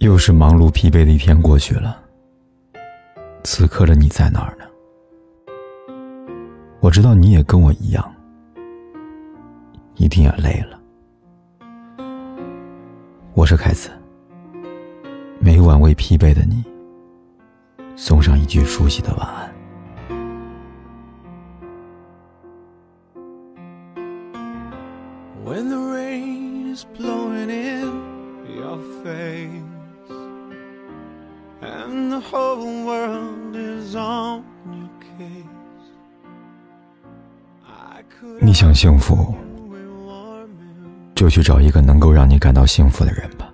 又是忙碌疲惫的一天过去了，此刻的你在哪儿呢？我知道你也跟我一样，一定也累了。我是凯子，每晚为疲惫的你送上一句熟悉的晚安。When the rain is blowing in your face And the whole world is on you，你想幸福，就去找一个能够让你感到幸福的人吧。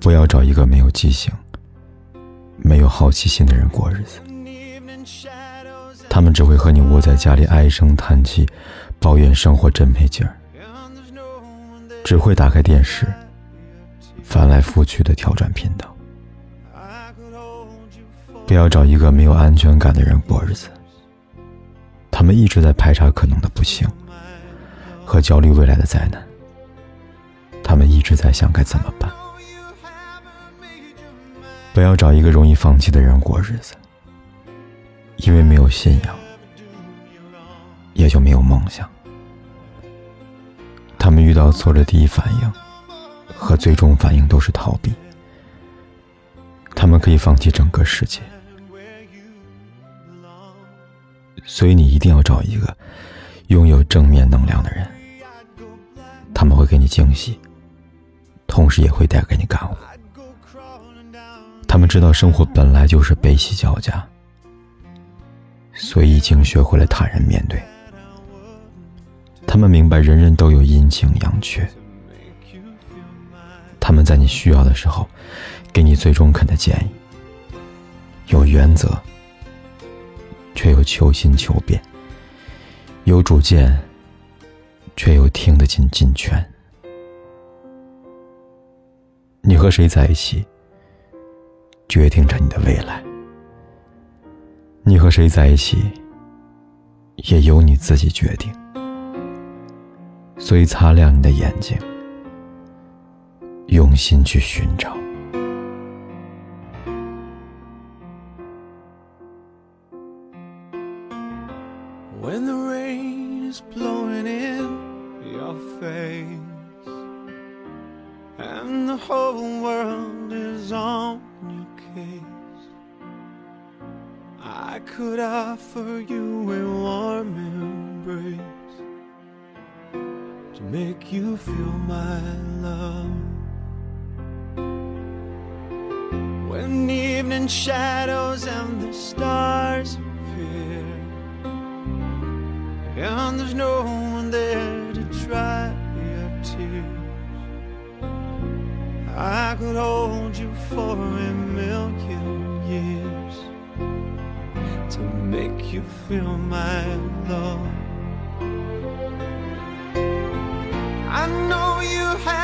不要找一个没有激情、没有好奇心的人过日子，他们只会和你窝在家里唉声叹气，抱怨生活真没劲儿，只会打开电视。翻来覆去的调转频道。不要找一个没有安全感的人过日子，他们一直在排查可能的不幸和焦虑未来的灾难，他们一直在想该怎么办。不要找一个容易放弃的人过日子，因为没有信仰，也就没有梦想。他们遇到挫折，第一反应和最终反应都是逃避。他们可以放弃整个世界，所以你一定要找一个拥有正面能量的人，他们会给你惊喜，同时也会带给你感悟。他们知道生活本来就是悲喜交加，所以已经学会了坦然面对。他们明白人人都有阴晴阳缺，他们在你需要的时候，给你最中肯的建议。有原则，却又求新求变；有主见，却又听得进进劝。你和谁在一起，决定着你的未来。你和谁在一起，也由你自己决定。所以，擦亮你的眼睛。用心去寻找。 When the rain is blowing in your face and the whole world is on your case, I could offer you a warm embrace to make you feel my love. Evening shadows and the stars appear and there's no one there to dry your tears. I could hold you for a million years to make you feel my love. I know you haven't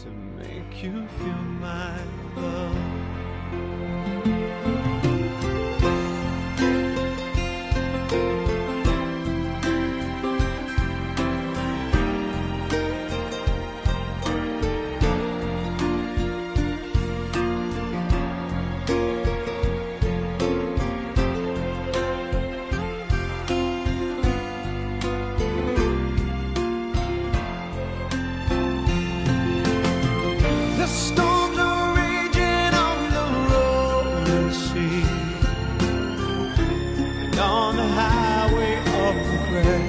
Sea and on the highway of regret.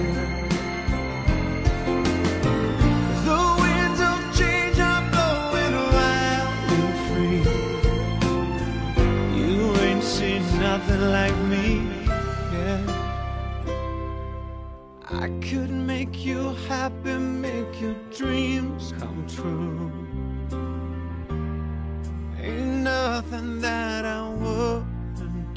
The winds of change are blowing wild and free. You ain't seen nothing like me. Yeah. I could make you happy, make your dreams come true. Ain't nothing that